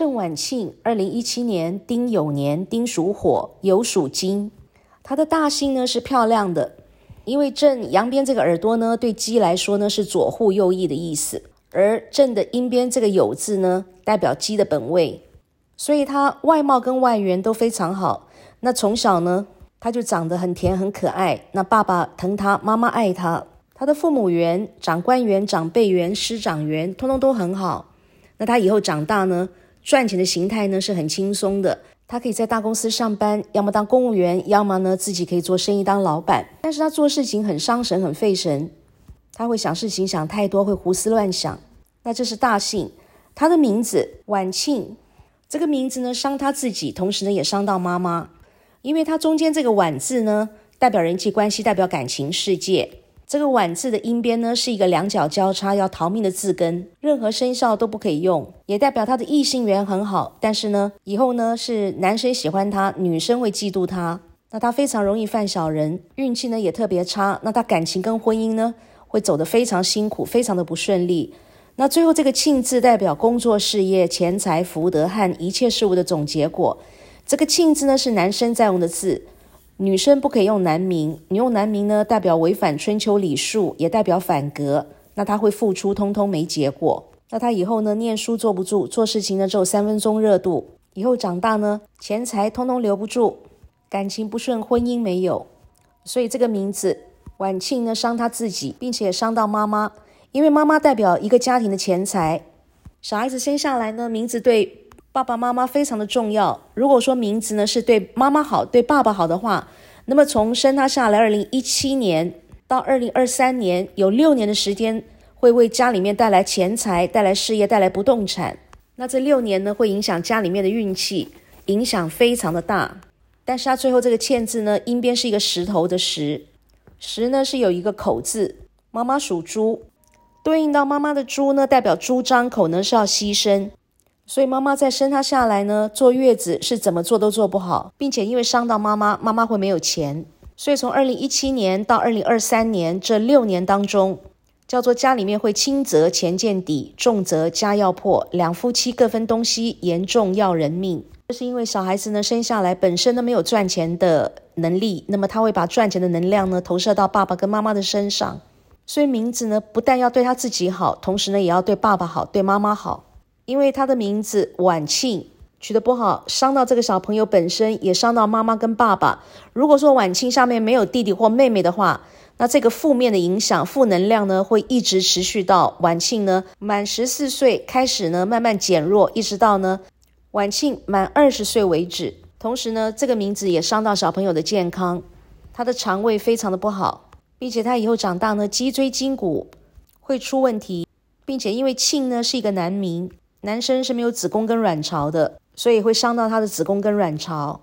郑晚庆，二零一七年丁酉年，丁属火，酉属金。他的大姓呢是漂亮的，因为正阳边这个耳朵呢，对鸡来说呢是左护右翼的意思，而正的阴边这个酉字呢，代表鸡的本位，所以他外貌跟外缘都非常好。那从小呢，他就长得很甜很可爱，那爸爸疼他，妈妈爱他，他的父母缘、长官缘、长辈缘、师长缘，通通都很好。那他以后长大呢，赚钱的形态呢是很轻松的。他可以在大公司上班，要么当公务员，要么呢自己可以做生意当老板。但是他做事情很伤神，很费神，他会想事情想太多，会胡思乱想。那这是大姓，他的名字晚庆，这个名字呢伤他自己，同时呢也伤到妈妈，因为他中间这个晚字呢代表人际关系，代表感情世界。这个晚字的音边呢，是一个两脚交叉要逃命的字根，任何生肖都不可以用，也代表他的异性缘很好。但是呢，以后呢是男生喜欢他，女生会嫉妒他，那他非常容易犯小人，运气呢也特别差。那他感情跟婚姻呢会走得非常辛苦，非常的不顺利。那最后这个庆字代表工作、事业、钱财、福德和一切事物的总结果。这个庆字呢是男生在用的字。女生不可以用男名，你用男名呢，代表违反春秋礼数，也代表反格。那他会付出，通通没结果。那他以后呢，念书坐不住，做事情呢只有三分钟热度。以后长大呢，钱财通通留不住，感情不顺，婚姻没有。所以这个名字晚庆呢，伤他自己，并且伤到妈妈，因为妈妈代表一个家庭的钱财。小孩子生下来呢，名字对。爸爸妈妈非常的重要。如果说名字呢是对妈妈好、对爸爸好的话，那么从生他下来，二零一七年到二零二三年，有六年的时间会为家里面带来钱财、带来事业、带来不动产。那这六年呢，会影响家里面的运气，影响非常的大。但是他最后这个欠字呢，阴边是一个石头的石，石呢是有一个口字。妈妈属猪，对应到妈妈的猪呢，代表猪张口呢是要牺牲。所以妈妈在生他下来呢，坐月子是怎么做都做不好，并且因为伤到妈妈，妈妈会没有钱。所以从二零一七年到二零二三年这六年当中，叫做家里面会轻则钱见底，重则家要破，两夫妻各分东西，严重要人命。这是因为小孩子呢生下来本身都没有赚钱的能力，那么他会把赚钱的能量呢投射到爸爸跟妈妈的身上。所以名字呢不但要对他自己好，同时呢也要对爸爸好，对妈妈好。因为他的名字晚庆取得不好，伤到这个小朋友本身，也伤到妈妈跟爸爸。如果说晚庆上面没有弟弟或妹妹的话，那这个负面的影响、负能量呢，会一直持续到晚庆呢满十四岁开始呢慢慢减弱，一直到呢晚庆满二十岁为止。同时呢，这个名字也伤到小朋友的健康，他的肠胃非常的不好，并且他以后长大呢脊椎筋骨会出问题，并且因为庆呢是一个男名。男生是没有子宫跟卵巢的，所以会伤到他的子宫跟卵巢。